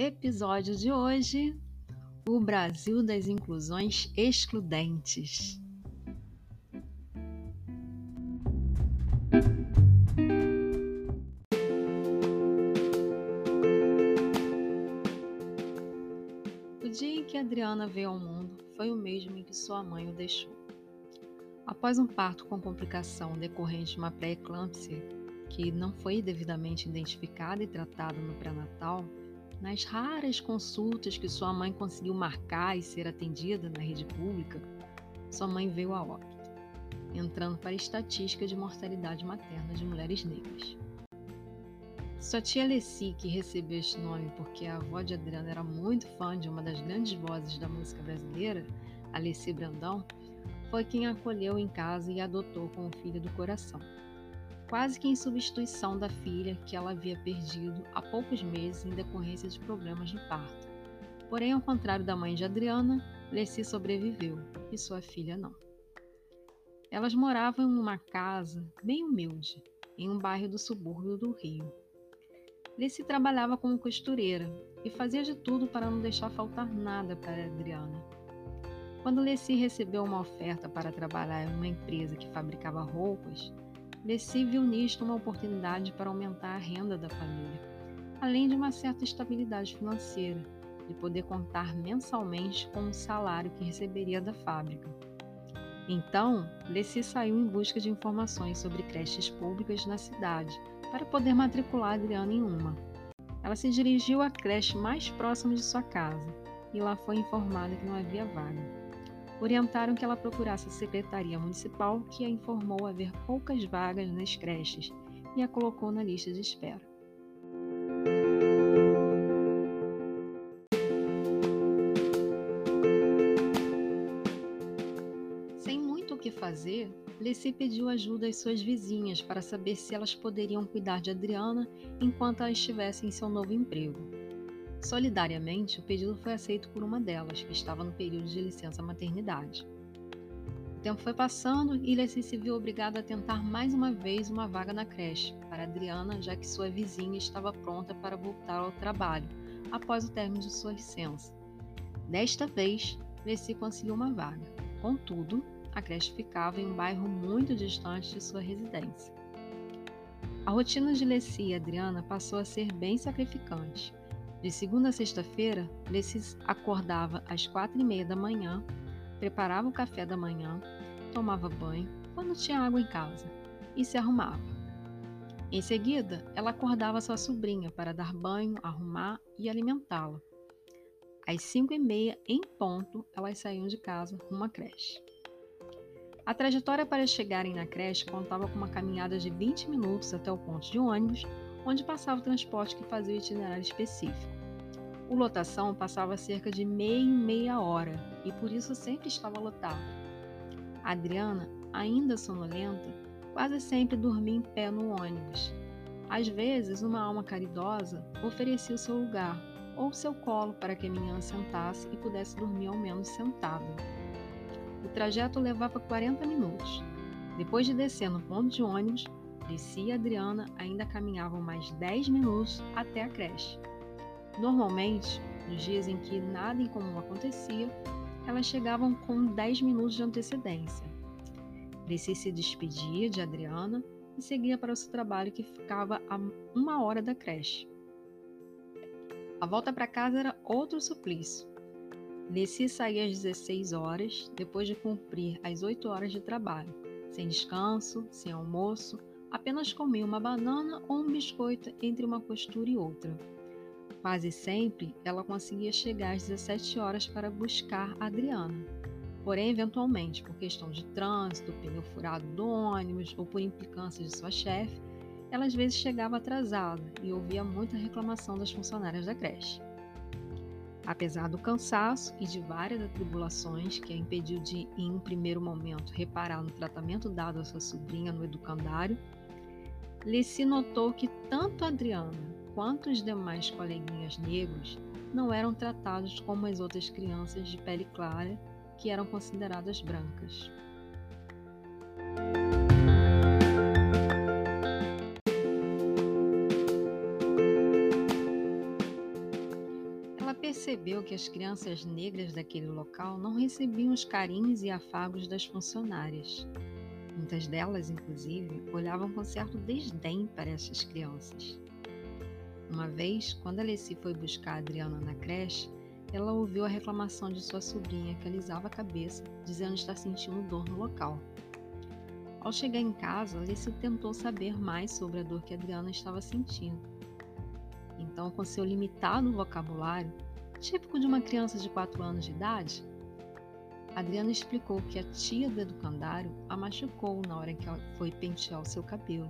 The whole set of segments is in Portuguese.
Episódio de hoje: O Brasil das Inclusões Excludentes. O dia em que Adriana veio ao mundo foi o mesmo em que sua mãe o deixou. Após um parto com complicação decorrente de uma pré-eclâmpsia que não foi devidamente identificada e tratada no pré-natal, nas raras consultas que sua mãe conseguiu marcar e ser atendida na rede pública, sua mãe veio a óbito, entrando para a estatística de mortalidade materna de mulheres negras. Sua tia Alessi, que recebeu este nome porque a avó de Adriana era muito fã de uma das grandes vozes da música brasileira, Alessi Brandão, foi quem a acolheu em casa e a adotou como filha do coração quase que em substituição da filha que ela havia perdido há poucos meses em decorrência de problemas no parto. Porém, ao contrário da mãe de Adriana, Leci sobreviveu e sua filha não. Elas moravam em uma casa bem humilde, em um bairro do subúrbio do Rio. Leci trabalhava como costureira e fazia de tudo para não deixar faltar nada para Adriana. Quando Leci recebeu uma oferta para trabalhar em uma empresa que fabricava roupas, Leci viu nisto uma oportunidade para aumentar a renda da família, além de uma certa estabilidade financeira, de poder contar mensalmente com o salário que receberia da fábrica. Então, Leci saiu em busca de informações sobre creches públicas na cidade, para poder matricular Adriana em uma. Ela se dirigiu à creche mais próxima de sua casa e lá foi informada que não havia vaga orientaram que ela procurasse a Secretaria Municipal, que a informou haver poucas vagas nas creches e a colocou na lista de espera. Sem muito o que fazer, Leci pediu ajuda às suas vizinhas para saber se elas poderiam cuidar de Adriana enquanto ela estivesse em seu novo emprego. Solidariamente, o pedido foi aceito por uma delas, que estava no período de licença maternidade. O tempo foi passando e Leci se viu obrigada a tentar mais uma vez uma vaga na creche para Adriana, já que sua vizinha estava pronta para voltar ao trabalho após o término de sua licença. Desta vez, Leci conseguiu uma vaga. Contudo, a creche ficava em um bairro muito distante de sua residência. A rotina de Leci e Adriana passou a ser bem sacrificante. De segunda a sexta-feira, Lessis acordava às quatro e meia da manhã, preparava o café da manhã, tomava banho, quando tinha água em casa, e se arrumava. Em seguida, ela acordava sua sobrinha para dar banho, arrumar e alimentá-la. Às cinco e meia, em ponto, elas saíam de casa rumo à creche. A trajetória para chegarem na creche contava com uma caminhada de 20 minutos até o ponto de ônibus, onde passava o transporte que fazia o itinerário específico. O lotação passava cerca de meia em meia hora e por isso sempre estava lotado. A Adriana, ainda sonolenta, quase sempre dormia em pé no ônibus. Às vezes, uma alma caridosa oferecia o seu lugar ou seu colo para que a menina sentasse e pudesse dormir ao menos sentada. O trajeto levava 40 minutos. Depois de descer no ponto de ônibus, Descia e Adriana ainda caminhavam mais 10 minutos até a creche. Normalmente, nos dias em que nada incomum acontecia, elas chegavam com 10 minutos de antecedência. Descia se despedia de Adriana e seguia para o seu trabalho que ficava a uma hora da creche. A volta para casa era outro suplício. Descia saía às 16 horas, depois de cumprir as 8 horas de trabalho, sem descanso, sem almoço, apenas comia uma banana ou um biscoito entre uma costura e outra. Quase sempre ela conseguia chegar às 17 horas para buscar Adriana. Porém, eventualmente, por questão de trânsito, pneu furado do ônibus ou por implicâncias de sua chefe, ela às vezes chegava atrasada e ouvia muita reclamação das funcionárias da creche. Apesar do cansaço e de várias atribulações que a impediu de, em um primeiro momento, reparar no tratamento dado à sua sobrinha no educandário, Leci notou que tanto Adriana quanto os demais coleguinhas negros não eram tratados como as outras crianças de pele clara que eram consideradas brancas. percebeu que as crianças negras daquele local não recebiam os carinhos e afagos das funcionárias. Muitas delas, inclusive, olhavam com certo desdém para essas crianças. Uma vez, quando Alessi foi buscar a Adriana na creche, ela ouviu a reclamação de sua sobrinha que alisava a cabeça, dizendo estar sentindo dor no local. Ao chegar em casa, Alice tentou saber mais sobre a dor que Adriana estava sentindo. Então, com seu limitado vocabulário, típico de uma criança de 4 anos de idade, Adriana explicou que a tia do educandário a machucou na hora que ela foi pentear o seu cabelo.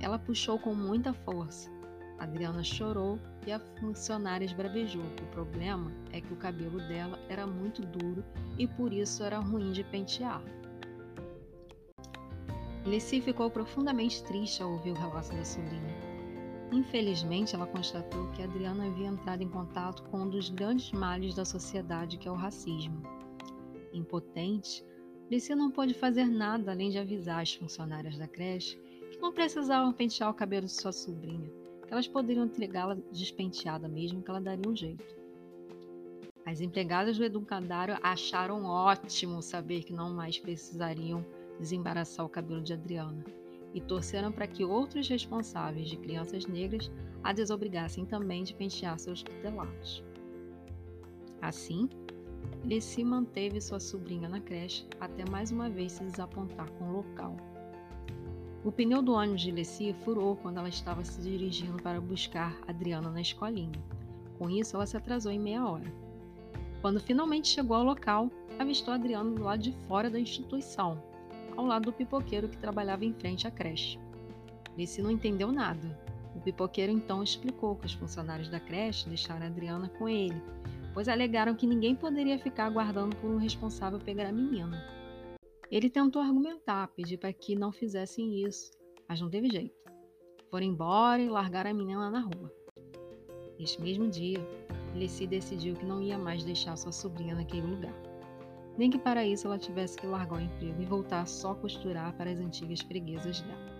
Ela puxou com muita força. Adriana chorou e a funcionária esbravejou o problema é que o cabelo dela era muito duro e por isso era ruim de pentear. Leci ficou profundamente triste ao ouvir o relato da sobrinha. Infelizmente, ela constatou que Adriana havia entrado em contato com um dos grandes males da sociedade, que é o racismo. Impotente, Leci não pôde fazer nada além de avisar as funcionárias da creche que não precisavam pentear o cabelo de sua sobrinha, que elas poderiam entregá-la despenteada mesmo, que ela daria um jeito. As empregadas do educandário acharam ótimo saber que não mais precisariam desembaraçar o cabelo de Adriana e torceram para que outros responsáveis de crianças negras a desobrigassem também de pentear seus tutelados. Assim, Leci manteve sua sobrinha na creche até mais uma vez se desapontar com o local. O pneu do ônibus de Leci furou quando ela estava se dirigindo para buscar Adriana na escolinha. Com isso, ela se atrasou em meia hora. Quando finalmente chegou ao local, avistou Adriana do lado de fora da instituição, ao lado do pipoqueiro que trabalhava em frente à creche. Leci não entendeu nada. O pipoqueiro então explicou que os funcionários da creche deixaram Adriana com ele, pois alegaram que ninguém poderia ficar aguardando por um responsável pegar a menina. Ele tentou argumentar, pedir para que não fizessem isso, mas não teve jeito. Foram embora e largaram a menina na rua. Neste mesmo dia, Leci decidiu que não ia mais deixar sua sobrinha naquele lugar nem que para isso ela tivesse que largar o emprego e voltar só a costurar para as antigas freguesas dela.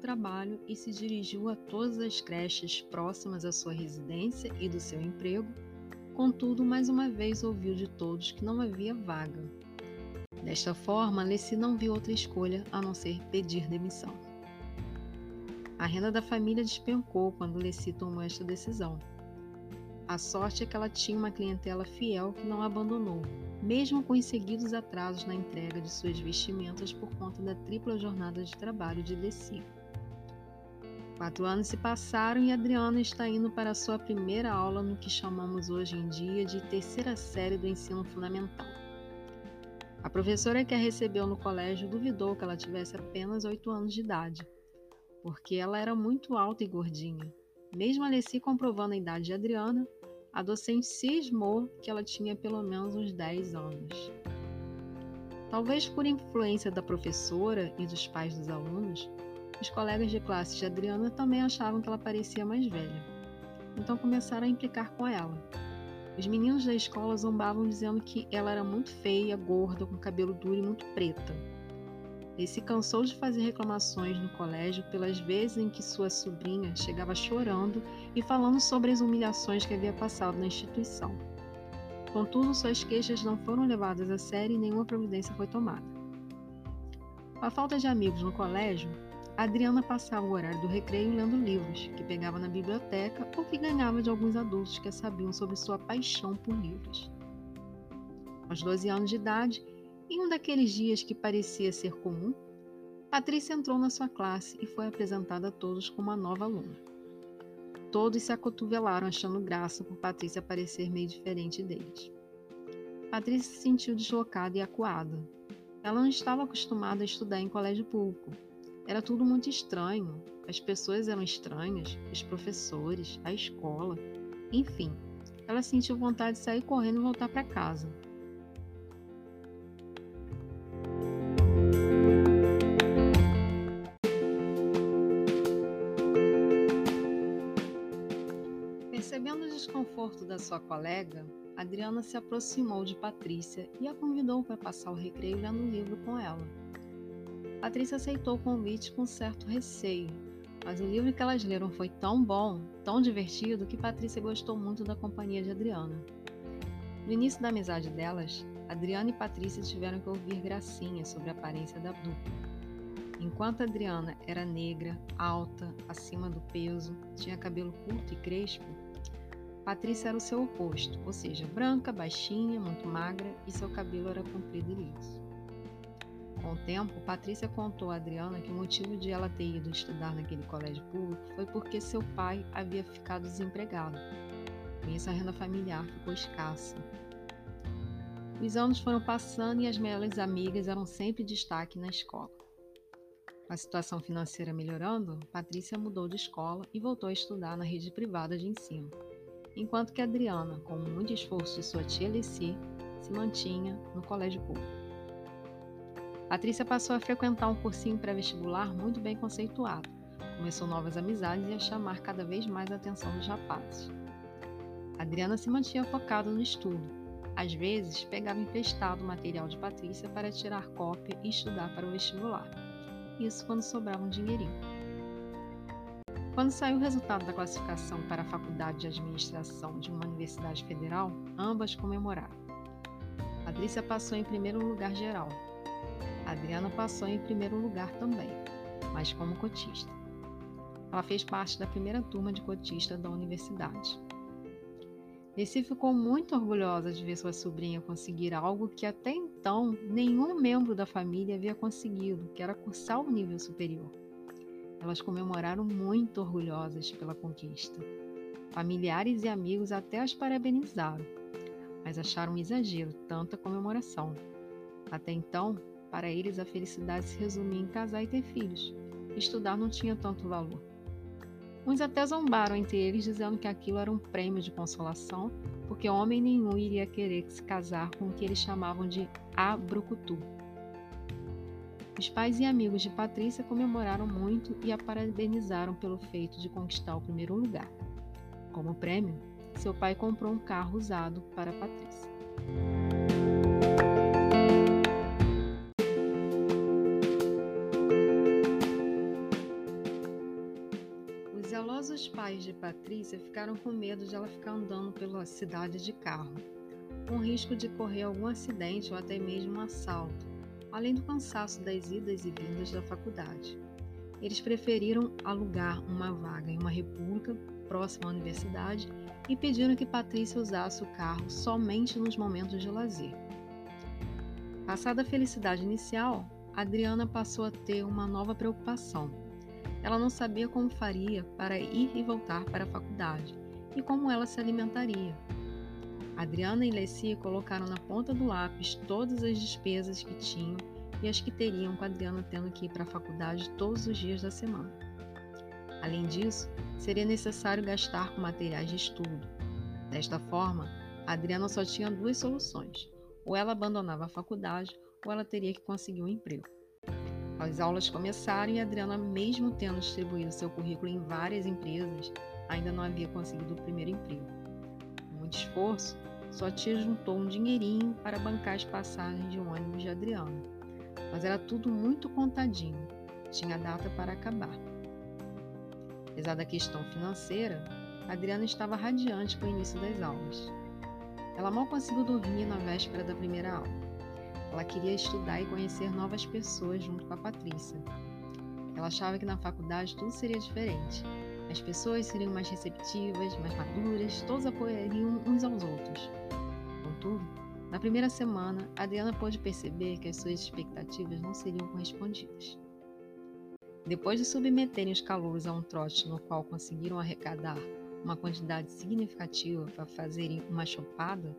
Trabalho e se dirigiu a todas as creches próximas à sua residência e do seu emprego. Contudo, mais uma vez ouviu de todos que não havia vaga Desta forma, Leci não viu outra escolha a não ser pedir demissão. A renda da família despencou quando Leci tomou esta decisão. A sorte é que ela tinha uma clientela fiel que não a abandonou, mesmo com os seguidos atrasos na entrega de suas vestimentas por conta da tripla jornada de trabalho de Leci. Quatro anos se passaram e Adriana está indo para sua primeira aula no que chamamos hoje em dia de terceira série do ensino fundamental. A professora que a recebeu no colégio duvidou que ela tivesse apenas 8 anos de idade, porque ela era muito alta e gordinha. Mesmo Alessi comprovando a idade de Adriana, a docente cismou que ela tinha pelo menos uns 10 anos. Talvez por influência da professora e dos pais dos alunos, os colegas de classe de Adriana também achavam que ela parecia mais velha. Então começaram a implicar com ela, os meninos da escola zombavam dizendo que ela era muito feia, gorda, com cabelo duro e muito preta. Ele se cansou de fazer reclamações no colégio pelas vezes em que sua sobrinha chegava chorando e falando sobre as humilhações que havia passado na instituição. Contudo, suas queixas não foram levadas a sério e nenhuma providência foi tomada. Com a falta de amigos no colégio, Adriana passava o horário do recreio lendo livros que pegava na biblioteca ou que ganhava de alguns adultos que sabiam sobre sua paixão por livros. Aos 12 anos de idade, em um daqueles dias que parecia ser comum, Patrícia entrou na sua classe e foi apresentada a todos como uma nova aluna. Todos se acotovelaram achando graça por Patrícia parecer meio diferente deles. Patrícia se sentiu deslocada e acuada. Ela não estava acostumada a estudar em colégio público era tudo muito estranho. As pessoas eram estranhas, os professores, a escola. Enfim, ela sentiu vontade de sair correndo e voltar para casa. Percebendo o desconforto da sua colega, Adriana se aproximou de Patrícia e a convidou para passar o recreio lendo um livro com ela. Patrícia aceitou o convite com certo receio, mas o livro que elas leram foi tão bom, tão divertido, que Patrícia gostou muito da companhia de Adriana. No início da amizade delas, Adriana e Patrícia tiveram que ouvir gracinhas sobre a aparência da dupla. Enquanto Adriana era negra, alta, acima do peso, tinha cabelo curto e crespo, Patrícia era o seu oposto, ou seja, branca, baixinha, muito magra e seu cabelo era comprido e liso. Com o tempo, Patrícia contou a Adriana que o motivo de ela ter ido estudar naquele colégio público foi porque seu pai havia ficado desempregado. Com isso, a renda familiar ficou escassa. Os anos foram passando e as melhores amigas eram sempre destaque na escola. Com a situação financeira melhorando, Patrícia mudou de escola e voltou a estudar na rede privada de ensino, enquanto que Adriana, com muito esforço de sua tia Alice, se mantinha no colégio público. Patrícia passou a frequentar um cursinho pré-vestibular muito bem conceituado. Começou novas amizades e a chamar cada vez mais a atenção dos rapazes. Adriana se mantinha focada no estudo. Às vezes, pegava emprestado o material de Patrícia para tirar cópia e estudar para o vestibular. Isso quando sobrava um dinheirinho. Quando saiu o resultado da classificação para a Faculdade de Administração de uma universidade federal, ambas comemoraram. Patrícia passou em primeiro lugar geral, Adriana passou em primeiro lugar também, mas como cotista. Ela fez parte da primeira turma de cotista da universidade. Nessi ficou muito orgulhosa de ver sua sobrinha conseguir algo que até então nenhum membro da família havia conseguido, que era cursar o nível superior. Elas comemoraram muito orgulhosas pela conquista. Familiares e amigos até as parabenizaram, mas acharam um exagero tanta comemoração. Até então, para eles, a felicidade se resumia em casar e ter filhos. Estudar não tinha tanto valor. Uns até zombaram entre eles, dizendo que aquilo era um prêmio de consolação, porque homem nenhum iria querer se casar com o que eles chamavam de abrucutu. Os pais e amigos de Patrícia comemoraram muito e a parabenizaram pelo feito de conquistar o primeiro lugar. Como prêmio, seu pai comprou um carro usado para Patrícia. De Patrícia ficaram com medo de ela ficar andando pela cidade de carro, com risco de correr algum acidente ou até mesmo um assalto, além do cansaço das idas e vindas da faculdade. Eles preferiram alugar uma vaga em uma república próxima à universidade e pediram que Patrícia usasse o carro somente nos momentos de lazer. Passada a felicidade inicial, Adriana passou a ter uma nova preocupação ela não sabia como faria para ir e voltar para a faculdade e como ela se alimentaria. Adriana e Lessie colocaram na ponta do lápis todas as despesas que tinham e as que teriam com Adriana tendo que ir para a faculdade todos os dias da semana. Além disso, seria necessário gastar com materiais de estudo. Desta forma, Adriana só tinha duas soluções: ou ela abandonava a faculdade ou ela teria que conseguir um emprego. As aulas começaram e Adriana, mesmo tendo distribuído seu currículo em várias empresas, ainda não havia conseguido o primeiro emprego. Com muito esforço, sua tia juntou um dinheirinho para bancar as passagens de um ônibus de Adriana. Mas era tudo muito contadinho, tinha data para acabar. Apesar da questão financeira, Adriana estava radiante com o início das aulas. Ela mal conseguiu dormir na véspera da primeira aula. Ela queria estudar e conhecer novas pessoas junto com a Patrícia. Ela achava que na faculdade tudo seria diferente. As pessoas seriam mais receptivas, mais maduras, todos apoiariam uns aos outros. Contudo, na primeira semana, Adriana pôde perceber que as suas expectativas não seriam correspondidas. Depois de submeterem os calouros a um trote no qual conseguiram arrecadar uma quantidade significativa para fazerem uma chopada,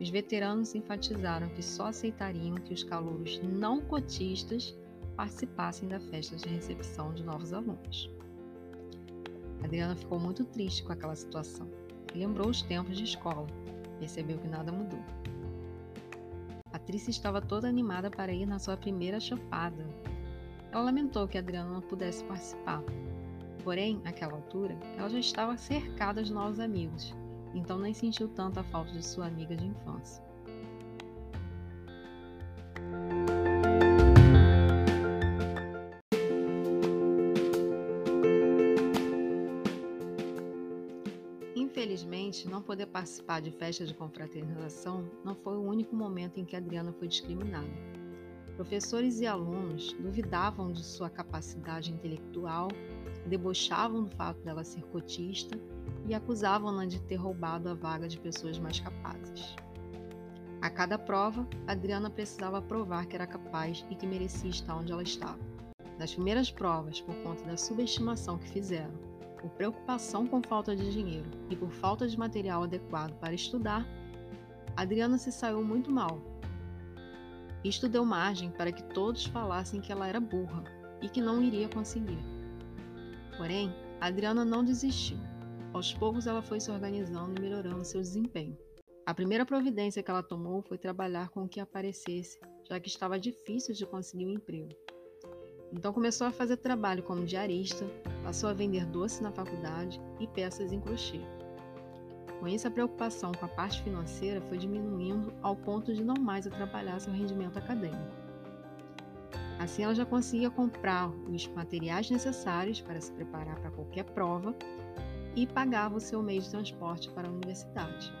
os veteranos enfatizaram que só aceitariam que os calouros não cotistas participassem da festa de recepção de novos alunos. Adriana ficou muito triste com aquela situação e lembrou os tempos de escola. Percebeu que nada mudou. Patrícia estava toda animada para ir na sua primeira chupada. Ela lamentou que Adriana não pudesse participar. Porém, naquela altura, ela já estava cercada de novos amigos então nem sentiu tanto a falta de sua amiga de infância. Infelizmente, não poder participar de festas de confraternização não foi o único momento em que Adriana foi discriminada. Professores e alunos duvidavam de sua capacidade intelectual, debochavam do fato dela ser cotista e acusavam-na de ter roubado a vaga de pessoas mais capazes. A cada prova, Adriana precisava provar que era capaz e que merecia estar onde ela estava. Nas primeiras provas, por conta da subestimação que fizeram, por preocupação com falta de dinheiro e por falta de material adequado para estudar, Adriana se saiu muito mal isto deu margem para que todos falassem que ela era burra e que não iria conseguir. Porém, Adriana não desistiu. Aos poucos ela foi se organizando e melhorando seu desempenho. A primeira providência que ela tomou foi trabalhar com o que aparecesse, já que estava difícil de conseguir um emprego. Então começou a fazer trabalho como diarista, passou a vender doce na faculdade e peças em crochê. Com isso, a preocupação com a parte financeira foi diminuindo ao ponto de não mais atrapalhar seu rendimento acadêmico. Assim, ela já conseguia comprar os materiais necessários para se preparar para qualquer prova e pagava o seu meio de transporte para a universidade.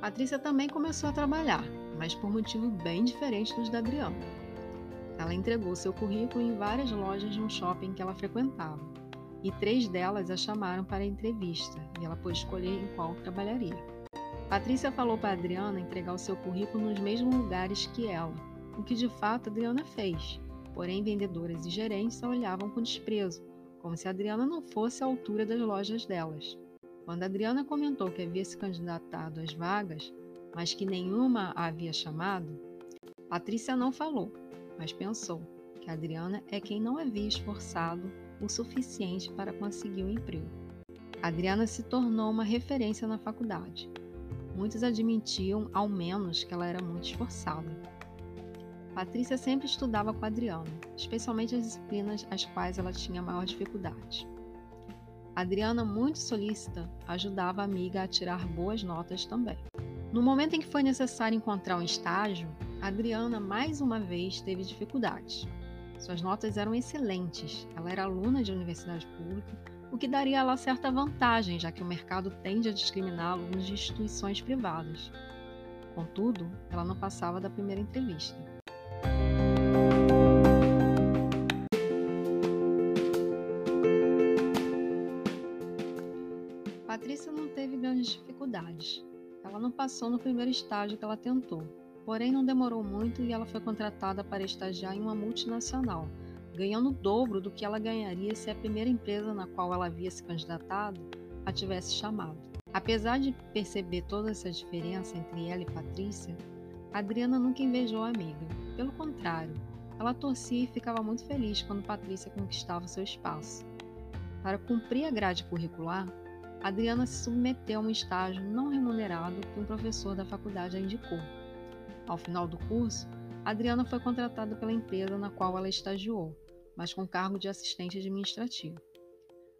Patrícia também começou a trabalhar, mas por motivo bem diferente dos da Adriana. Ela entregou seu currículo em várias lojas de um shopping que ela frequentava e três delas a chamaram para a entrevista e ela pôde escolher em qual trabalharia. Patrícia falou para Adriana entregar o seu currículo nos mesmos lugares que ela, o que de fato Adriana fez. Porém, vendedoras e gerentes a olhavam com desprezo, como se Adriana não fosse à altura das lojas delas. Quando Adriana comentou que havia se candidatado às vagas, mas que nenhuma a havia chamado, Patrícia não falou, mas pensou que Adriana é quem não havia esforçado o suficiente para conseguir um emprego. Adriana se tornou uma referência na faculdade. Muitos admitiam, ao menos, que ela era muito esforçada. Patrícia sempre estudava com Adriana, especialmente as disciplinas às quais ela tinha maior dificuldade. Adriana, muito solícita, ajudava a amiga a tirar boas notas também. No momento em que foi necessário encontrar um estágio, Adriana mais uma vez teve dificuldades. Suas notas eram excelentes, ela era aluna de universidade pública, o que daria a ela certa vantagem, já que o mercado tende a discriminar alunos de instituições privadas. Contudo, ela não passava da primeira entrevista. Patrícia não teve grandes dificuldades. Ela não passou no primeiro estágio que ela tentou, Porém, não demorou muito e ela foi contratada para estagiar em uma multinacional, ganhando o dobro do que ela ganharia se a primeira empresa na qual ela havia se candidatado a tivesse chamado. Apesar de perceber toda essa diferença entre ela e Patrícia, Adriana nunca invejou a amiga. Pelo contrário, ela torcia e ficava muito feliz quando Patrícia conquistava seu espaço. Para cumprir a grade curricular, Adriana se submeteu a um estágio não remunerado que um professor da faculdade a indicou. Ao final do curso, Adriana foi contratada pela empresa na qual ela estagiou, mas com cargo de assistente administrativo.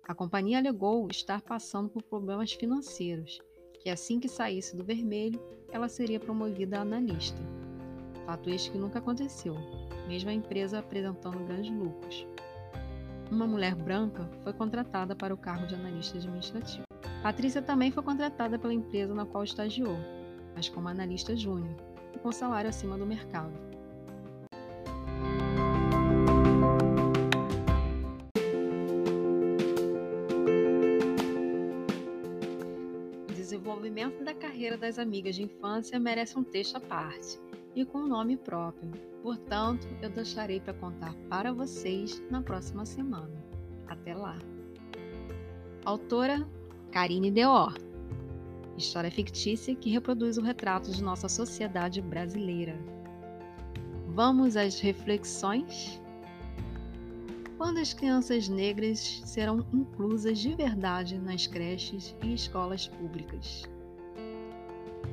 A companhia alegou estar passando por problemas financeiros, que assim que saísse do vermelho, ela seria promovida a analista. Fato este que nunca aconteceu, mesmo a empresa apresentando grandes lucros. Uma mulher branca foi contratada para o cargo de analista administrativo. Patrícia também foi contratada pela empresa na qual estagiou, mas como analista júnior, e com salário acima do mercado. O desenvolvimento da carreira das amigas de infância merece um texto à parte e com um nome próprio. Portanto, eu deixarei para contar para vocês na próxima semana. Até lá! Autora Karine Deor história fictícia que reproduz o retrato de nossa sociedade brasileira. Vamos às reflexões? Quando as crianças negras serão inclusas de verdade nas creches e escolas públicas?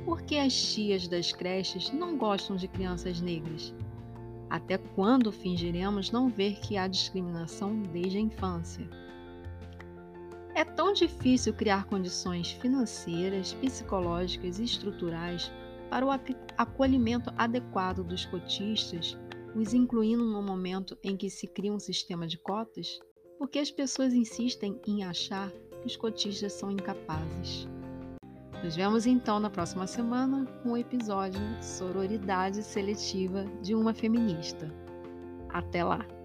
Por que as tias das creches não gostam de crianças negras? Até quando fingiremos não ver que há discriminação desde a infância? É tão difícil criar condições financeiras, psicológicas e estruturais para o acolhimento adequado dos cotistas, os incluindo no momento em que se cria um sistema de cotas? Porque as pessoas insistem em achar que os cotistas são incapazes. Nos vemos então na próxima semana com o episódio Sororidade Seletiva de uma Feminista. Até lá!